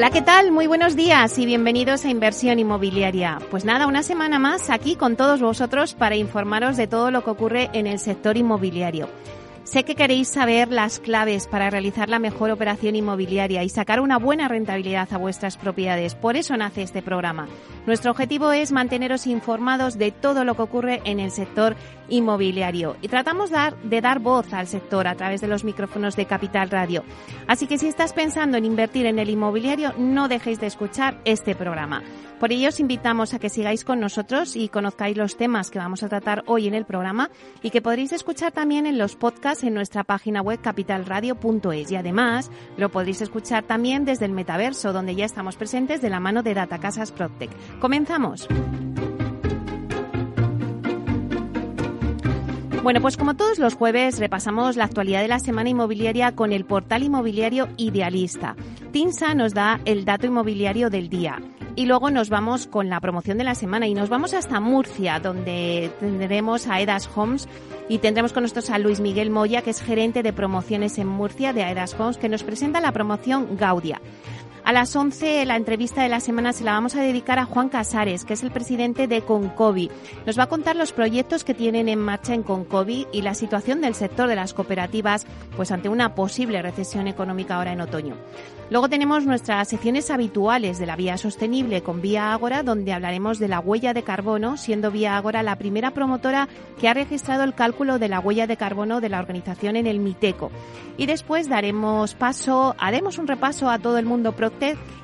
Hola, ¿qué tal? Muy buenos días y bienvenidos a Inversión Inmobiliaria. Pues nada, una semana más aquí con todos vosotros para informaros de todo lo que ocurre en el sector inmobiliario. Sé que queréis saber las claves para realizar la mejor operación inmobiliaria y sacar una buena rentabilidad a vuestras propiedades. Por eso nace este programa. Nuestro objetivo es manteneros informados de todo lo que ocurre en el sector inmobiliario y tratamos de dar voz al sector a través de los micrófonos de Capital Radio. Así que si estás pensando en invertir en el inmobiliario, no dejéis de escuchar este programa. Por ello os invitamos a que sigáis con nosotros y conozcáis los temas que vamos a tratar hoy en el programa y que podréis escuchar también en los podcasts en nuestra página web capitalradio.es y además lo podréis escuchar también desde el metaverso donde ya estamos presentes de la mano de Data Casas. Comenzamos. Bueno, pues como todos los jueves repasamos la actualidad de la semana inmobiliaria con el portal inmobiliario Idealista. TINSA nos da el dato inmobiliario del día y luego nos vamos con la promoción de la semana y nos vamos hasta Murcia, donde tendremos a Edas Homes y tendremos con nosotros a Luis Miguel Moya, que es gerente de promociones en Murcia de Aedas Homes, que nos presenta la promoción Gaudia. A las 11 la entrevista de la semana se la vamos a dedicar a Juan Casares, que es el presidente de Concovi. Nos va a contar los proyectos que tienen en marcha en Concovi y la situación del sector de las cooperativas pues ante una posible recesión económica ahora en otoño. Luego tenemos nuestras secciones habituales de la vía sostenible con Vía Ágora, donde hablaremos de la huella de carbono, siendo Vía Ágora la primera promotora que ha registrado el cálculo de la huella de carbono de la organización en el MITECO. Y después daremos paso, haremos un repaso a todo el mundo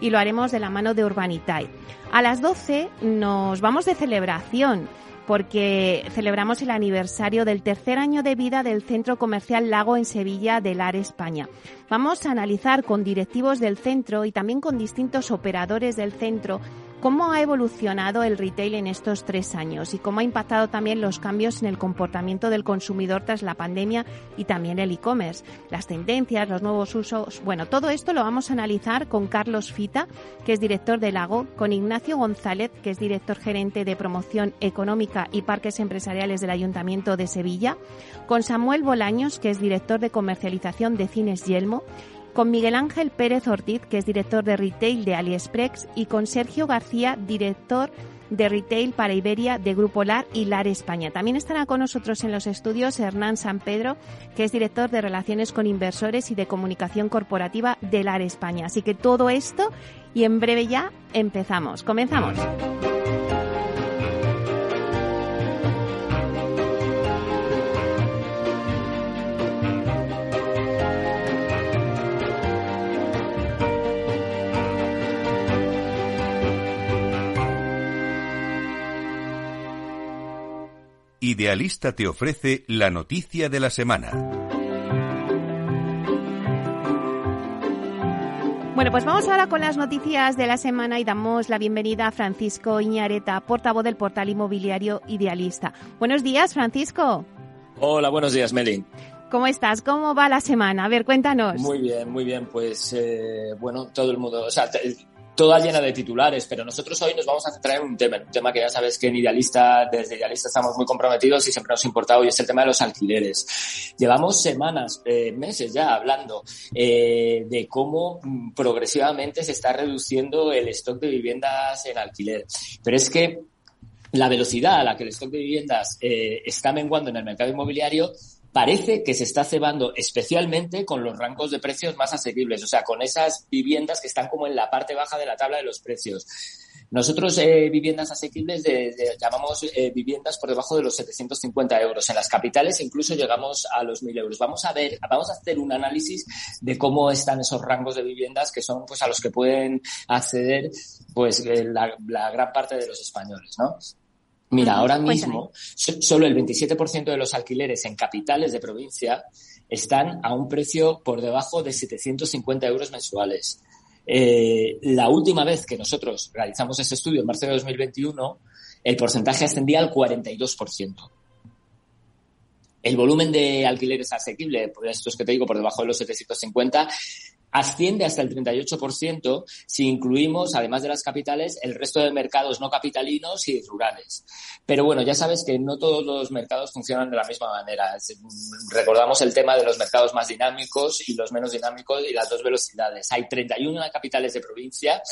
Y lo haremos de la mano de Urbanitae. A las 12 nos vamos de celebración porque celebramos el aniversario del tercer año de vida del Centro Comercial Lago en Sevilla de LAR España. Vamos a analizar con directivos del centro y también con distintos operadores del centro ¿Cómo ha evolucionado el retail en estos tres años y cómo ha impactado también los cambios en el comportamiento del consumidor tras la pandemia y también el e-commerce? Las tendencias, los nuevos usos. Bueno, todo esto lo vamos a analizar con Carlos Fita, que es director de Lago, con Ignacio González, que es director gerente de promoción económica y parques empresariales del Ayuntamiento de Sevilla, con Samuel Bolaños, que es director de comercialización de Cines Yelmo, con Miguel Ángel Pérez Ortiz, que es director de retail de AliExpress, y con Sergio García, director de retail para Iberia de Grupo LAR y LAR España. También estará con nosotros en los estudios Hernán San Pedro, que es director de Relaciones con Inversores y de Comunicación Corporativa de LAR España. Así que todo esto y en breve ya empezamos. Comenzamos. Idealista te ofrece la noticia de la semana. Bueno, pues vamos ahora con las noticias de la semana y damos la bienvenida a Francisco Iñareta, portavoz del portal inmobiliario Idealista. Buenos días, Francisco. Hola, buenos días, Meli. ¿Cómo estás? ¿Cómo va la semana? A ver, cuéntanos. Muy bien, muy bien. Pues eh, bueno, todo el mundo, o sea, toda llena de titulares, pero nosotros hoy nos vamos a centrar en un tema, un tema que ya sabes que en Idealista, desde Idealista estamos muy comprometidos y siempre nos ha importado y es el tema de los alquileres. Llevamos semanas, eh, meses ya hablando eh, de cómo mm, progresivamente se está reduciendo el stock de viviendas en alquiler. Pero es que la velocidad a la que el stock de viviendas eh, está menguando en el mercado inmobiliario parece que se está cebando especialmente con los rangos de precios más asequibles, o sea, con esas viviendas que están como en la parte baja de la tabla de los precios. Nosotros eh, viviendas asequibles llamamos eh, viviendas por debajo de los 750 euros. En las capitales incluso llegamos a los 1.000 euros. Vamos a ver, vamos a hacer un análisis de cómo están esos rangos de viviendas que son pues a los que pueden acceder pues eh, la, la gran parte de los españoles, ¿no? Mira, ahora mismo solo el 27% de los alquileres en capitales de provincia están a un precio por debajo de 750 euros mensuales. Eh, la última vez que nosotros realizamos ese estudio, en marzo de 2021, el porcentaje ascendía al 42%. El volumen de alquileres asequible, por estos que te digo, por debajo de los 750, asciende hasta el 38% si incluimos, además de las capitales, el resto de mercados no capitalinos y rurales. Pero bueno, ya sabes que no todos los mercados funcionan de la misma manera. Recordamos el tema de los mercados más dinámicos y los menos dinámicos y las dos velocidades. Hay 31 capitales de provincia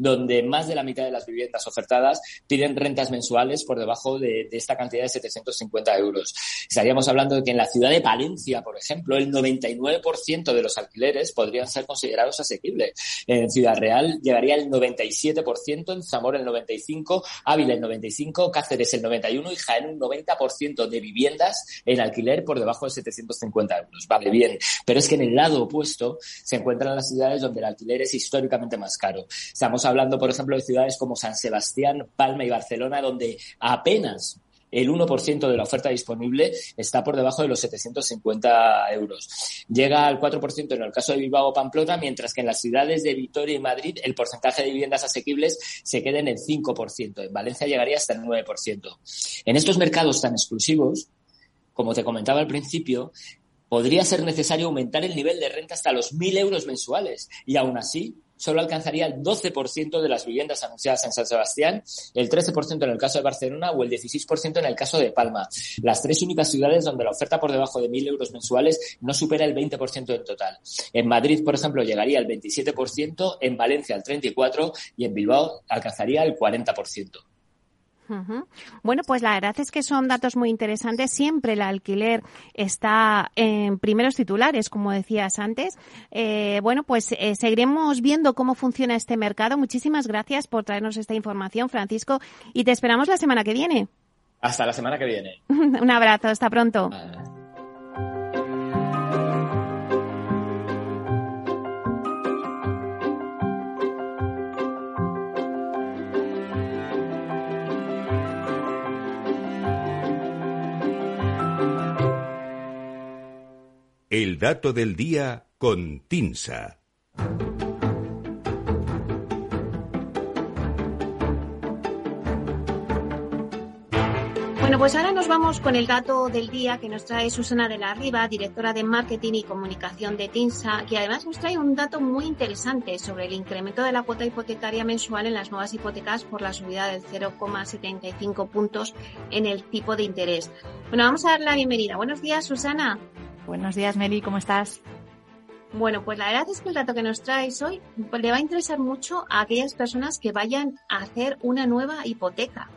donde más de la mitad de las viviendas ofertadas piden rentas mensuales por debajo de, esta cantidad de 750 euros. Estaríamos hablando de que en la ciudad de Palencia, por ejemplo, el 99% de los alquileres podrían ser considerados asequibles. En Ciudad Real llegaría el 97%, en Zamora el 95%, Ávila el 95%, Cáceres el 91% y Jaén un 90% de viviendas en alquiler por debajo de 750 euros. Vale, bien. Pero es que en el lado opuesto se encuentran las ciudades donde el alquiler es históricamente más caro. Estamos hablando, por ejemplo, de ciudades como San Sebastián, Palma y Barcelona, donde apenas el 1% de la oferta disponible está por debajo de los 750 euros. Llega al 4% en el caso de Bilbao o Pamplona, mientras que en las ciudades de Vitoria y Madrid el porcentaje de viviendas asequibles se queda en el 5%. En Valencia llegaría hasta el 9%. En estos mercados tan exclusivos, como te comentaba al principio, podría ser necesario aumentar el nivel de renta hasta los 1.000 euros mensuales y aún así solo alcanzaría el 12% de las viviendas anunciadas en San Sebastián, el 13% en el caso de Barcelona o el 16% en el caso de Palma. Las tres únicas ciudades donde la oferta por debajo de 1.000 euros mensuales no supera el 20% en total. En Madrid, por ejemplo, llegaría al 27%, en Valencia al 34% y en Bilbao alcanzaría el 40%. Bueno, pues la verdad es que son datos muy interesantes. Siempre el alquiler está en primeros titulares, como decías antes. Eh, bueno, pues eh, seguiremos viendo cómo funciona este mercado. Muchísimas gracias por traernos esta información, Francisco, y te esperamos la semana que viene. Hasta la semana que viene. Un abrazo, hasta pronto. El dato del día con Tinsa. Bueno, pues ahora nos vamos con el dato del día que nos trae Susana de la Riva, directora de Marketing y Comunicación de TINSA, que además nos trae un dato muy interesante sobre el incremento de la cuota hipotecaria mensual en las nuevas hipotecas por la subida del 0,75 puntos en el tipo de interés. Bueno, vamos a dar la bienvenida. Buenos días, Susana. Buenos días, Meli, ¿cómo estás? Bueno, pues la verdad es que el dato que nos traes hoy le va a interesar mucho a aquellas personas que vayan a hacer una nueva hipoteca.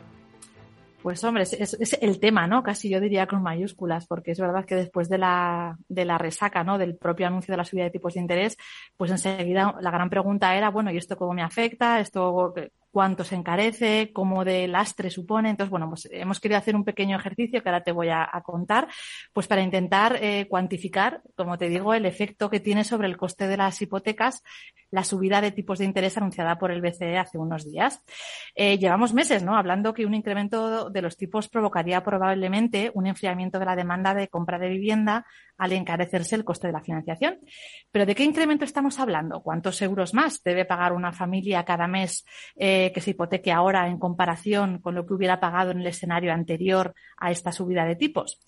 Pues hombre, es, el tema, ¿no? Casi yo diría con mayúsculas, porque es verdad que después de la, de la resaca, ¿no? Del propio anuncio de la subida de tipos de interés, pues enseguida la gran pregunta era, bueno, ¿y esto cómo me afecta? ¿Esto cuánto se encarece, cómo de lastre supone. Entonces, bueno, pues hemos querido hacer un pequeño ejercicio que ahora te voy a, contar, pues para intentar eh, cuantificar, como te digo, el efecto que tiene sobre el coste de las hipotecas la subida de tipos de interés anunciada por el BCE hace unos días. Eh, llevamos meses, ¿no? Hablando que un incremento de los tipos provocaría probablemente un enfriamiento de la demanda de compra de vivienda al encarecerse el coste de la financiación. Pero ¿de qué incremento estamos hablando? ¿Cuántos euros más debe pagar una familia cada mes eh, que se hipoteque ahora en comparación con lo que hubiera pagado en el escenario anterior a esta subida de tipos?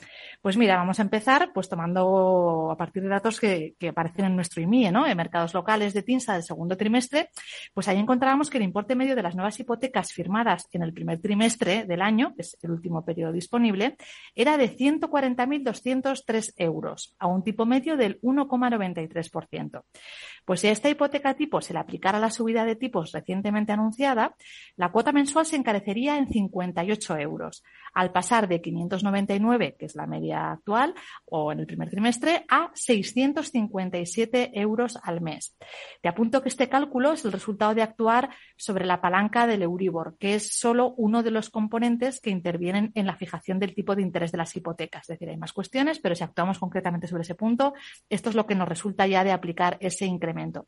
Pues mira, vamos a empezar pues tomando a partir de datos que, aparecen en nuestro IMIE, ¿no? En mercados locales de TINSA del segundo trimestre, pues ahí encontrábamos que el importe medio de las nuevas hipotecas firmadas en el primer trimestre del año, que es el último periodo disponible, era de 140.203 euros a un tipo medio del 1,93%. Pues si a esta hipoteca tipo se le aplicara la subida de tipos recientemente anunciada, la cuota mensual se encarecería en 58 euros, al pasar de 599, que es la media actual, o en el primer trimestre, a 657 euros al mes. Te apunto que este cálculo es el resultado de actuar sobre la palanca del Euribor, que es solo uno de los componentes que intervienen en la fijación del tipo de interés de las hipotecas. Es decir, hay más cuestiones, pero si actuamos concretamente sobre ese punto, esto es lo que nos resulta ya de aplicar ese incremento.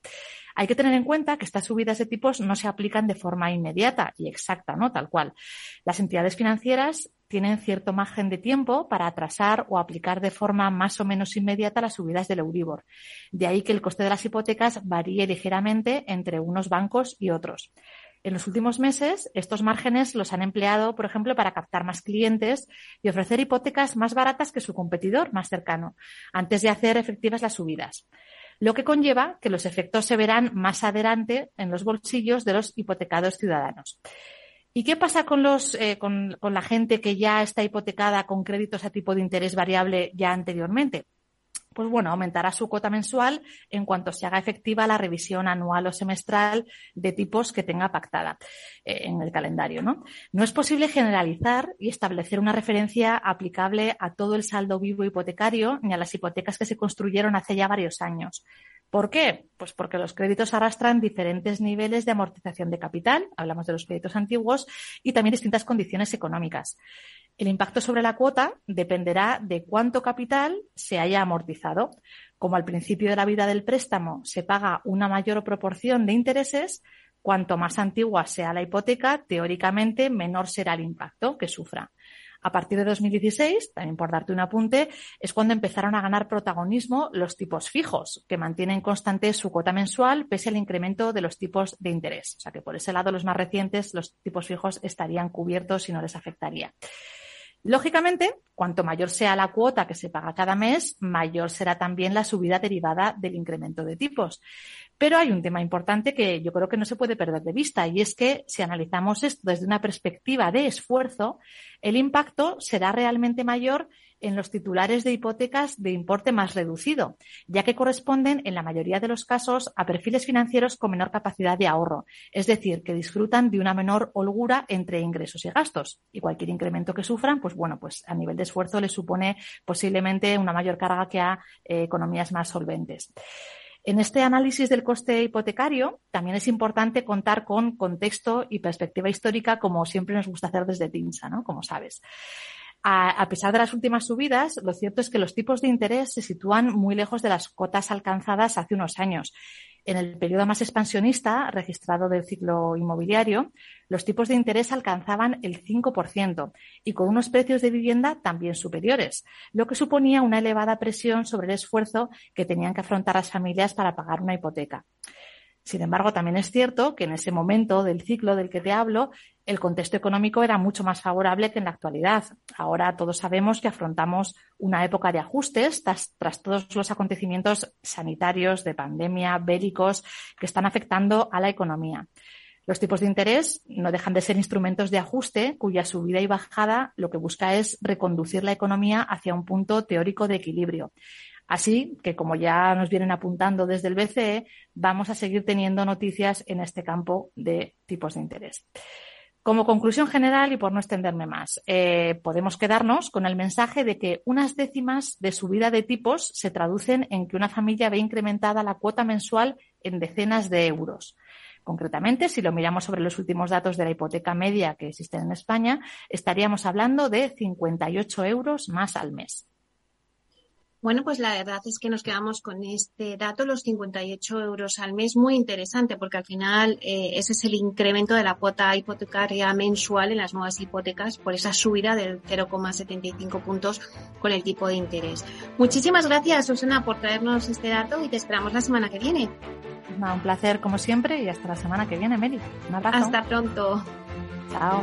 Hay que tener en cuenta que estas subidas de tipos no se aplican de forma inmediata y exacta, ¿no? Tal cual. Las entidades financieras tienen cierto margen de tiempo para atrasar o aplicar de forma más o menos inmediata las subidas del Euribor. De ahí que el coste de las hipotecas varíe ligeramente entre unos bancos y otros. En los últimos meses, estos márgenes los han empleado, por ejemplo, para captar más clientes y ofrecer hipotecas más baratas que su competidor más cercano, antes de hacer efectivas las subidas lo que conlleva que los efectos se verán más adelante en los bolsillos de los hipotecados ciudadanos. ¿Y qué pasa con, los, eh, con, con la gente que ya está hipotecada con créditos a tipo de interés variable ya anteriormente? Pues bueno, aumentará su cuota mensual en cuanto se haga efectiva la revisión anual o semestral de tipos que tenga pactada eh, en el calendario. ¿no? no es posible generalizar y establecer una referencia aplicable a todo el saldo vivo hipotecario ni a las hipotecas que se construyeron hace ya varios años. ¿Por qué? Pues porque los créditos arrastran diferentes niveles de amortización de capital, hablamos de los créditos antiguos, y también distintas condiciones económicas. El impacto sobre la cuota dependerá de cuánto capital se haya amortizado. Como al principio de la vida del préstamo se paga una mayor proporción de intereses, cuanto más antigua sea la hipoteca, teóricamente menor será el impacto que sufra. A partir de 2016, también por darte un apunte, es cuando empezaron a ganar protagonismo los tipos fijos, que mantienen constante su cuota mensual pese al incremento de los tipos de interés. O sea que por ese lado, los más recientes, los tipos fijos estarían cubiertos y no les afectaría. Lógicamente, cuanto mayor sea la cuota que se paga cada mes, mayor será también la subida derivada del incremento de tipos. Pero hay un tema importante que yo creo que no se puede perder de vista y es que si analizamos esto desde una perspectiva de esfuerzo, el impacto será realmente mayor en los titulares de hipotecas de importe más reducido, ya que corresponden en la mayoría de los casos a perfiles financieros con menor capacidad de ahorro, es decir, que disfrutan de una menor holgura entre ingresos y gastos. Y cualquier incremento que sufran, pues bueno, pues a nivel de esfuerzo les supone posiblemente una mayor carga que a eh, economías más solventes. En este análisis del coste hipotecario también es importante contar con contexto y perspectiva histórica, como siempre nos gusta hacer desde TINSA, ¿no? Como sabes. A, pesar de las últimas subidas, lo cierto es que los tipos de interés se sitúan muy lejos de las cotas alcanzadas hace unos años. En el periodo más expansionista registrado del ciclo inmobiliario, los tipos de interés alcanzaban el 5% y con unos precios de vivienda también superiores, lo que suponía una elevada presión sobre el esfuerzo que tenían que afrontar las familias para pagar una hipoteca. Sin embargo, también es cierto que en ese momento del ciclo del que te hablo, el contexto económico era mucho más favorable que en la actualidad. Ahora todos sabemos que afrontamos una época de ajustes tras, todos los acontecimientos sanitarios, de pandemia, bélicos, que están afectando a la economía. Los tipos de interés no dejan de ser instrumentos de ajuste cuya subida y bajada lo que busca es reconducir la economía hacia un punto teórico de equilibrio. Así que, como ya nos vienen apuntando desde el BCE, vamos a seguir teniendo noticias en este campo de tipos de interés. Como conclusión general, y por no extenderme más, eh, podemos quedarnos con el mensaje de que unas décimas de subida de tipos se traducen en que una familia ve incrementada la cuota mensual en decenas de euros. Concretamente, si lo miramos sobre los últimos datos de la hipoteca media que existen en España, estaríamos hablando de 58 euros más al mes. Bueno, pues la verdad es que nos quedamos con este dato, los 58 euros al mes, muy interesante, porque al final eh, ese es el incremento de la cuota hipotecaria mensual en las nuevas hipotecas por esa subida del 0,75 puntos con el tipo de interés. Muchísimas gracias, Susana, por traernos este dato y te esperamos la semana que viene. un placer como siempre y hasta la semana que viene, Meli. Un abrazo. Hasta pronto. Chao.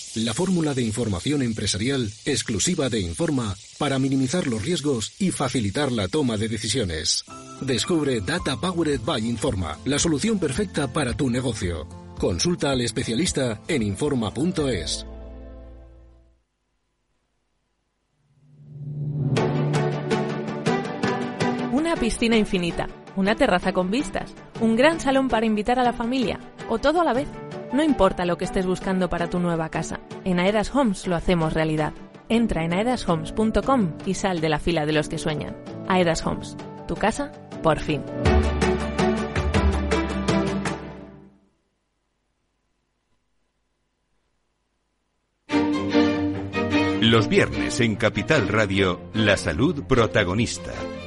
la fórmula de información empresarial exclusiva de Informa para minimizar los riesgos y facilitar la toma de decisiones. Descubre Data Powered by Informa, la solución perfecta para tu negocio. Consulta al especialista en Informa.es. Una piscina infinita, una terraza con vistas, un gran salón para invitar a la familia o todo a la vez. No importa lo que estés buscando para tu nueva casa, en Aedas Homes lo hacemos realidad. Entra en aedashomes.com y sal de la fila de los que sueñan. Aedas Homes, tu casa, por fin. Los viernes en Capital Radio, la salud protagonista.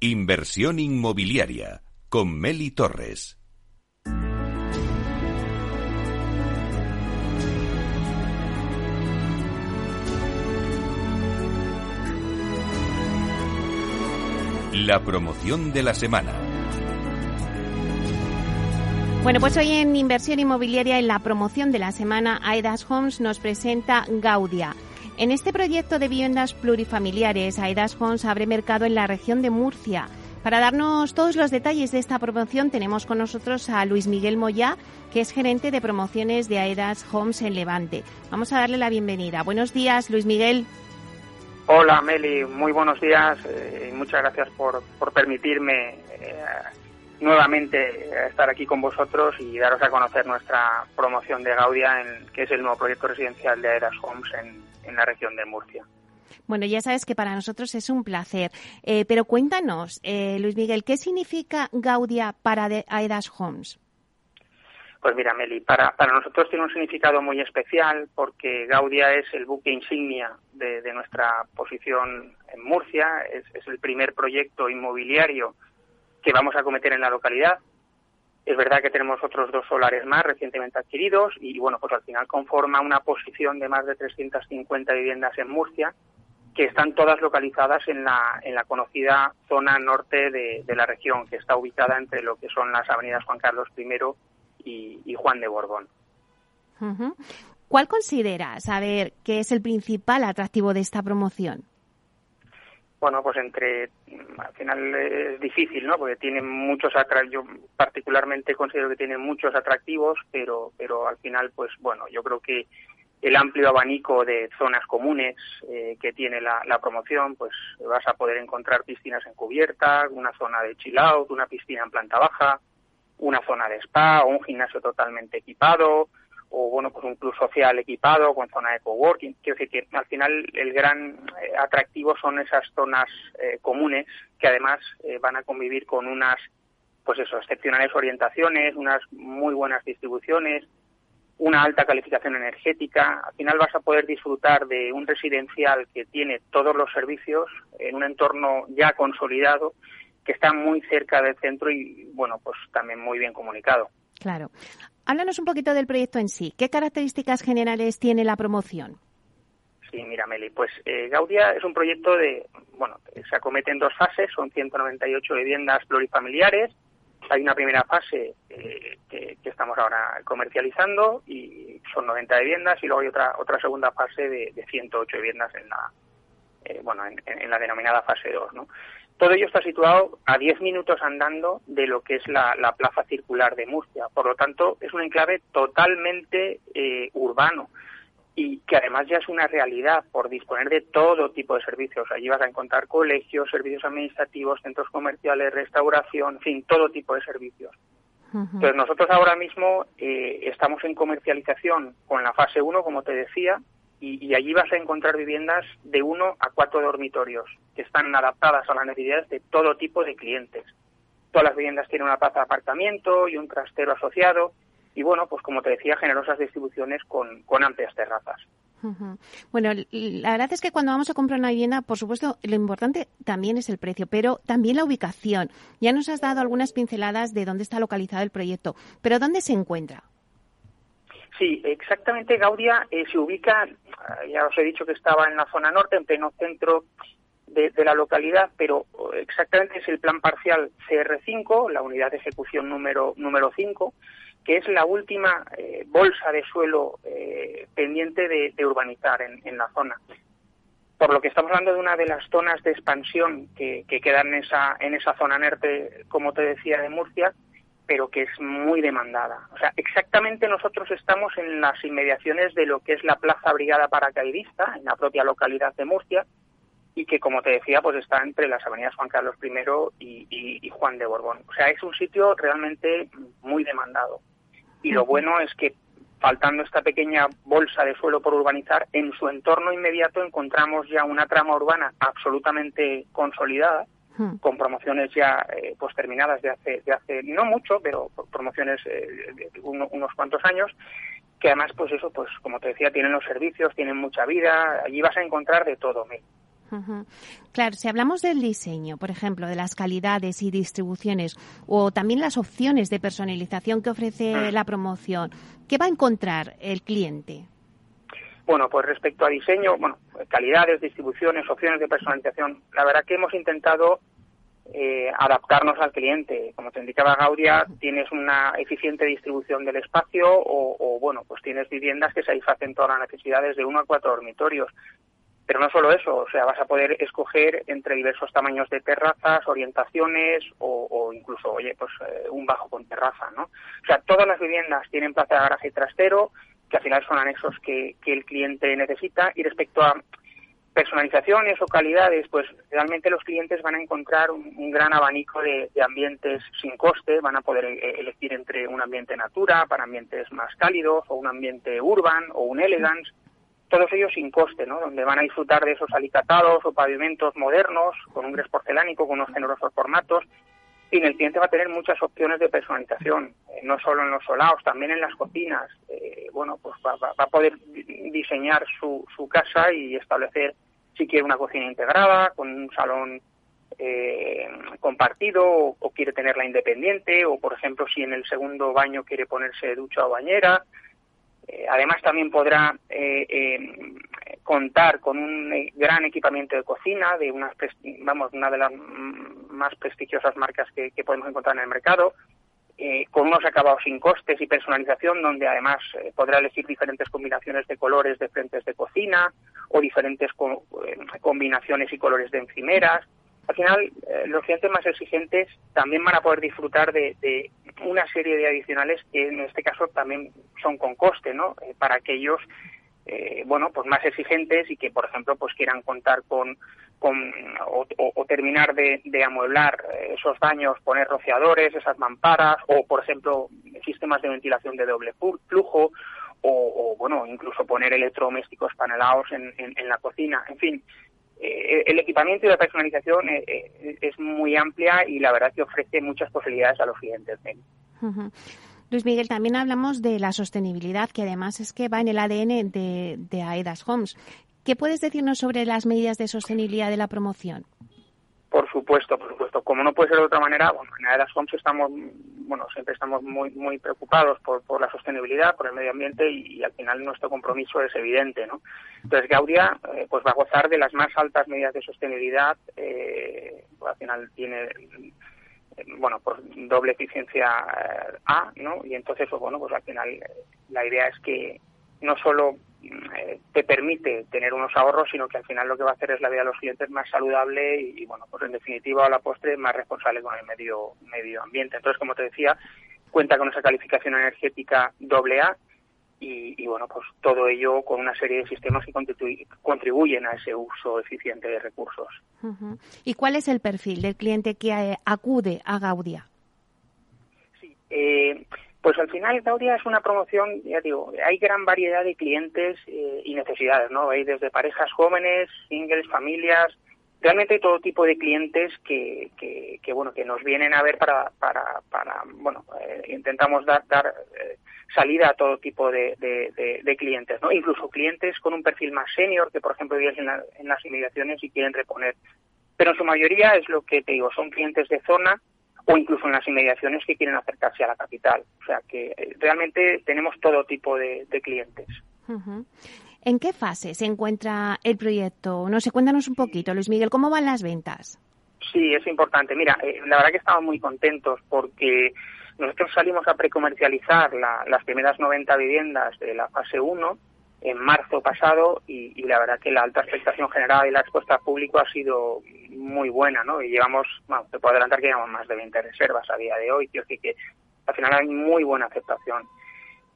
Inversión inmobiliaria con Meli Torres. La promoción de la semana. Bueno, pues hoy en Inversión Inmobiliaria, en la promoción de la semana, Aedas Homes nos presenta Gaudia en este proyecto de viviendas plurifamiliares, Aedas Homes abre mercado en la región de Murcia. Para darnos todos los detalles de esta promoción tenemos con nosotros a Luis Miguel Moya, que es gerente de promociones de Aedas Homes en Levante. Vamos a darle la bienvenida. Buenos días, Luis Miguel. Hola, Meli. Muy buenos días eh, muchas gracias por, permitirme eh, nuevamente estar aquí con vosotros y daros a conocer nuestra promoción de Gaudia, en, que es el nuevo proyecto residencial de Aedas Homes en, en la región de Murcia. Bueno, ya sabes que para nosotros es un placer. Eh, pero cuéntanos, eh, Luis Miguel, ¿qué significa Gaudia para Aedas Homes? Pues mira, Meli, para, para nosotros tiene un significado muy especial porque Gaudia es el buque insignia de, nuestra posición en Murcia, es, es, el primer proyecto inmobiliario que vamos a cometer en la localidad. Es verdad que tenemos otros dos solares más recientemente adquiridos y, bueno, pues al final conforma una posición de más de 350 viviendas en Murcia que están todas localizadas en la, en la conocida zona norte de, la región, que está ubicada entre lo que son las avenidas Juan Carlos I y, Juan de Borbón. ¿Cuál consideras, a ver, que es el principal atractivo de esta promoción? Bueno, pues entre, al final es difícil, ¿no? Porque tiene muchos atractivos, yo particularmente considero que tiene muchos atractivos, pero, pero al final, pues bueno, yo creo que el amplio abanico de zonas comunes eh, que tiene la, la, promoción, pues vas a poder encontrar piscinas en cubierta, una zona de chill out, una piscina en planta baja, una zona de spa o un gimnasio totalmente equipado, o bueno, pues un club social equipado con zona de coworking. Quiero decir que al final el gran eh, atractivo son esas zonas eh, comunes que además eh, van a convivir con unas, pues eso, excepcionales orientaciones, unas muy buenas distribuciones, una alta calificación energética. Al final vas a poder disfrutar de un residencial que tiene todos los servicios en un entorno ya consolidado que está muy cerca del centro y, bueno, pues también muy bien comunicado. Claro. Háblanos un poquito del proyecto en sí. ¿Qué características generales tiene la promoción? Sí, mira, Meli, pues eh, Gaudia es un proyecto de, bueno, se acomete en dos fases, son 198 viviendas plurifamiliares. Hay una primera fase eh, que, estamos ahora comercializando y son 90 viviendas y luego hay otra otra segunda fase de, 108 viviendas en la, eh, bueno, en, la denominada fase 2, ¿no? Todo ello está situado a 10 minutos andando de lo que es la, plaza circular de Murcia. Por lo tanto, es un enclave totalmente urbano y que además ya es una realidad por disponer de todo tipo de servicios. Allí vas a encontrar colegios, servicios administrativos, centros comerciales, restauración, en fin, todo tipo de servicios. Entonces nosotros ahora mismo eh, estamos en comercialización con la fase 1, como te decía, y, allí vas a encontrar viviendas de 1 a 4 dormitorios que están adaptadas a las necesidades de todo tipo de clientes. Todas las viviendas tienen una plaza de aparcamiento y un trastero asociado y bueno, pues como te decía, generosas distribuciones con, con amplias terrazas. Bueno, la verdad es que cuando vamos a comprar una vivienda, por supuesto, lo importante también es el precio, pero también la ubicación. Ya nos has dado algunas pinceladas de dónde está localizado el proyecto, pero ¿dónde se encuentra? Sí, exactamente. Gaudia eh, se ubica, ya os he dicho que estaba en la zona norte, en pleno centro de, la localidad, pero exactamente es el plan parcial CR5, la unidad de ejecución número, número 5, que es la última eh, bolsa de suelo eh, pendiente de, urbanizar en, la zona. Por lo que estamos hablando de una de las zonas de expansión que, quedan en esa, en esa zona norte, como te decía, de Murcia, pero que es muy demandada. O sea, exactamente nosotros estamos en las inmediaciones de lo que es la Plaza Brigada Paracaidista, en la propia localidad de Murcia, y que, como te decía, pues está entre las avenidas Juan Carlos I y Juan de Borbón. O sea, es un sitio realmente muy demandado. Y lo bueno es que faltando esta pequeña bolsa de suelo por urbanizar, en su entorno inmediato encontramos ya una trama urbana absolutamente consolidada. Con promociones ya eh, pues terminadas de hace, de hace no mucho, pero promociones eh, de unos cuantos años, que además, pues eso, pues como te decía, tienen los servicios, tienen mucha vida, allí vas a encontrar de todo. Claro, si hablamos del diseño, por ejemplo, de las calidades y distribuciones o también las opciones de personalización que ofrece ah. la promoción, ¿qué va a encontrar el cliente? Bueno, pues respecto a diseño, bueno, calidades, distribuciones, opciones de personalización, la verdad que hemos intentado eh, adaptarnos al cliente. Como te indicaba Gaudia, tienes una eficiente distribución del espacio o, bueno, pues tienes viviendas que satisfacen todas las necesidades de uno a cuatro dormitorios. Pero no solo eso, o sea, vas a poder escoger entre diversos tamaños de terrazas, orientaciones o, incluso, oye, pues eh, un bajo con terraza, ¿no? O sea, todas las viviendas tienen plaza de garaje trastero, que al final son anexos que, el cliente necesita. Y respecto a personalizaciones o calidades, pues realmente los clientes van a encontrar un, gran abanico de, ambientes sin coste, van a poder eh, elegir entre un ambiente natura para ambientes más cálidos o un ambiente urban o un elegance todos ellos sin coste, ¿no? Donde van a disfrutar de esos alicatados o pavimentos modernos, con un gres porcelánico, con unos generosos formatos. Y el cliente va a tener muchas opciones de personalización, eh, no solo en los solados, también en las cocinas. Eh, bueno, pues va, a poder diseñar su, su casa y establecer si quiere una cocina integrada, con un salón eh, compartido o, quiere tenerla independiente, o por ejemplo si en el segundo baño quiere ponerse ducha o bañera. Eh, además, también podrá eh, eh, contar con un gran equipamiento de cocina de unas, vamos, una de las más prestigiosas marcas que, podemos encontrar en el mercado, con unos acabados sin costes y personalización, donde además podrá elegir diferentes combinaciones de colores de frentes de cocina o diferentes combinaciones y colores de encimeras al final eh, los clientes más exigentes también van a poder disfrutar de, una serie de adicionales que en este caso también son con coste, ¿no? Eh, para aquellos, eh, bueno, pues más exigentes y que, por ejemplo, pues quieran contar con, con o, terminar de, amueblar esos baños, poner rociadores, esas mamparas o, por ejemplo, sistemas de ventilación de doble flujo o, bueno, incluso poner electrodomésticos panelados en, en la cocina. En fin, eh, el equipamiento y la personalización eh, eh, es muy amplia y la verdad que ofrece muchas posibilidades a los clientes. Luis Miguel, también hablamos de la sostenibilidad, que además es que va en el ADN de, de AEDAS Homes. ¿Qué puedes decirnos sobre las medidas de sostenibilidad de la promoción? Por supuesto, por supuesto. Como no puede ser de otra manera, bueno, en AEDAS Homes estamos, bueno, siempre estamos muy, muy preocupados por, por la sostenibilidad, por el medio ambiente y, al final nuestro compromiso es evidente, ¿no? Entonces Gaudia, eh, pues va a gozar de las más altas medidas de sostenibilidad. Eh, al final tiene bueno, pues doble eficiencia eh, A, ¿no? Y entonces, pues bueno, pues al final eh, la idea es que no solo eh, te permite tener unos ahorros, sino que al final lo que va a hacer es la vida de los clientes más saludable y, bueno, pues en definitiva a la postre más responsable con el medio, medio ambiente. Entonces, como te decía, cuenta con esa calificación energética doble A y, bueno, pues todo ello con una serie de sistemas que contribuyen a ese uso eficiente de recursos. ¿Y cuál es el perfil del cliente que eh, acude a Gaudia? Sí, eh, pues al final Gaudia es una promoción, ya digo, hay gran variedad de clientes eh, y necesidades, ¿no? Hay desde parejas jóvenes, singles, familias, realmente hay todo tipo de clientes que, que, bueno, que nos vienen a ver para, para, para bueno, intentamos dar, dar salida a todo tipo de, clientes, ¿no? Incluso clientes con un perfil más senior que, por ejemplo, viven en, las inmediaciones y quieren reponer. Pero en su mayoría es lo que te digo, son clientes de zona o incluso en las inmediaciones que quieren acercarse a la capital. O sea que eh, realmente tenemos todo tipo de, clientes. ¿En qué fase se encuentra el proyecto? No sé, cuéntanos un poquito, Luis Miguel, ¿cómo van las ventas? Sí, es importante. Mira, eh, la verdad que estamos muy contentos porque nosotros salimos a precomercializar las primeras 90 viviendas de la fase 1 en marzo pasado y, la verdad que la alta expectación generada y la respuesta al público ha sido muy buena, ¿no? Y llevamos, bueno, te puedo adelantar que llevamos más de 20 reservas a día de hoy, decir que al final hay muy buena aceptación.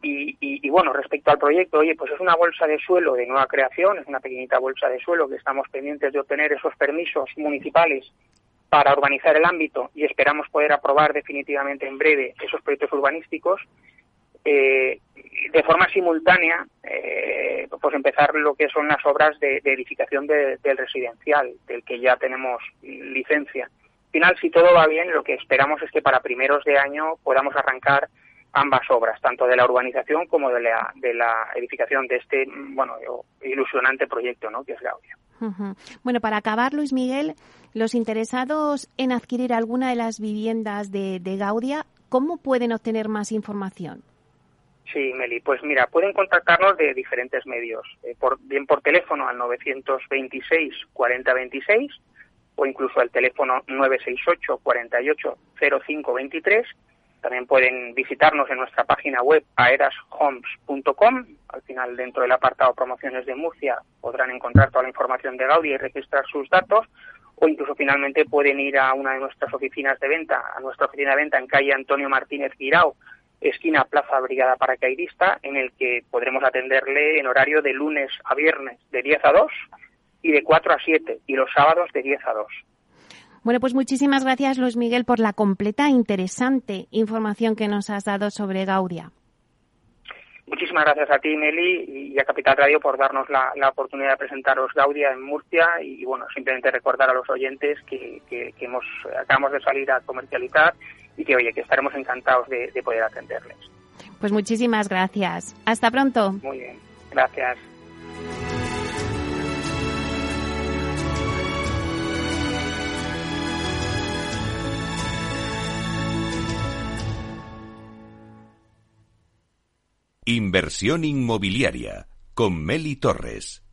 Y, y, bueno, respecto al proyecto, oye, pues es una bolsa de suelo de nueva creación, es una pequeñita bolsa de suelo que estamos pendientes de obtener esos permisos municipales para urbanizar el ámbito y esperamos poder aprobar definitivamente en breve esos proyectos urbanísticos. Eh, de forma simultánea, eh, pues empezar lo que son las obras de, edificación del residencial, del que ya tenemos licencia. Al final, si todo va bien, lo que esperamos es que para primeros de año podamos arrancar ambas obras, tanto de la urbanización como de la, de la edificación de este, bueno, ilusionante proyecto, ¿no? Que es Gaudia. Bueno, para acabar, Luis Miguel, los interesados en adquirir alguna de las viviendas de, Gaudia, ¿cómo pueden obtener más información? Sí, Meli, pues mira, pueden contactarnos de diferentes medios, eh, por, bien por teléfono al 926 4026 o incluso al teléfono 968 48 0523 también pueden visitarnos en nuestra página web aerashomes.com. Al final, dentro del apartado promociones de Murcia, podrán encontrar toda la información de Gaudi y registrar sus datos. O incluso finalmente pueden ir a una de nuestras oficinas de venta, a nuestra oficina de venta en calle Antonio Martínez Guirao, esquina Plaza Brigada Paracaidista, en el que podremos atenderle en horario de lunes a viernes de 10 a 2 y de 4 a 7 y los sábados de 10 a 2. Bueno, pues muchísimas gracias, Luis Miguel, por la completa e interesante información que nos has dado sobre Gaudia. Muchísimas gracias a ti, Meli, y a Capital Radio por darnos la, oportunidad de presentaros Gaudia en Murcia. Y bueno, simplemente recordar a los oyentes que, hemos, acabamos de salir a comercializar y que, oye, que estaremos encantados de poder atenderles. Pues muchísimas gracias. Hasta pronto. Muy bien, gracias. Inversión inmobiliaria con Meli Torres.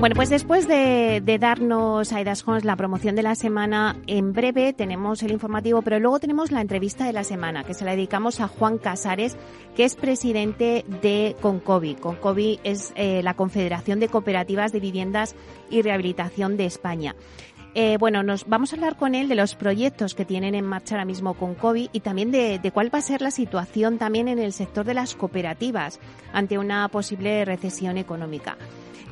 Bueno, pues después de, darnos a Edas la promoción de la semana, en breve tenemos el informativo, pero luego tenemos la entrevista de la semana, que se la dedicamos a Juan Casares, que es presidente de Concovi. Concovi es eh, la Confederación de Cooperativas de Viviendas y Rehabilitación de España. Eh, bueno, nos vamos a hablar con él de los proyectos que tienen en marcha ahora mismo con y también de, cuál va a ser la situación también en el sector de las cooperativas ante una posible recesión económica.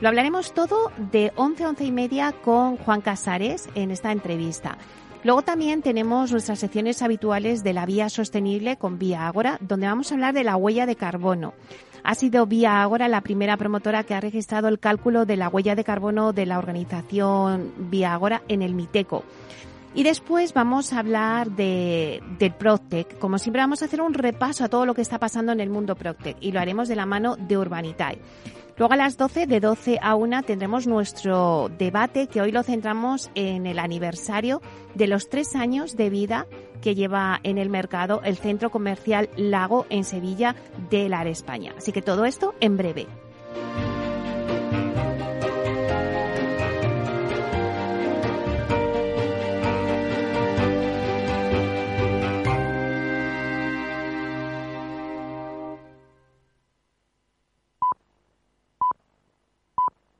Lo hablaremos todo de 11 a 11 y media con Juan Casares en esta entrevista. Luego también tenemos nuestras secciones habituales de la vía sostenible con Vía Ágora, donde vamos a hablar de la huella de carbono. Ha sido Vía Ágora la primera promotora que ha registrado el cálculo de la huella de carbono de la organización Vía Ágora en el MITECO. Y después vamos a hablar de, del Proctec. Como siempre vamos a hacer un repaso a todo lo que está pasando en el mundo Proctec y lo haremos de la mano de Urbanitae. Luego a las 12, de 12 a 1, tendremos nuestro debate que hoy lo centramos en el aniversario de los tres años de vida que lleva en el mercado el centro comercial Lago en Sevilla de la España. Así que todo esto en breve.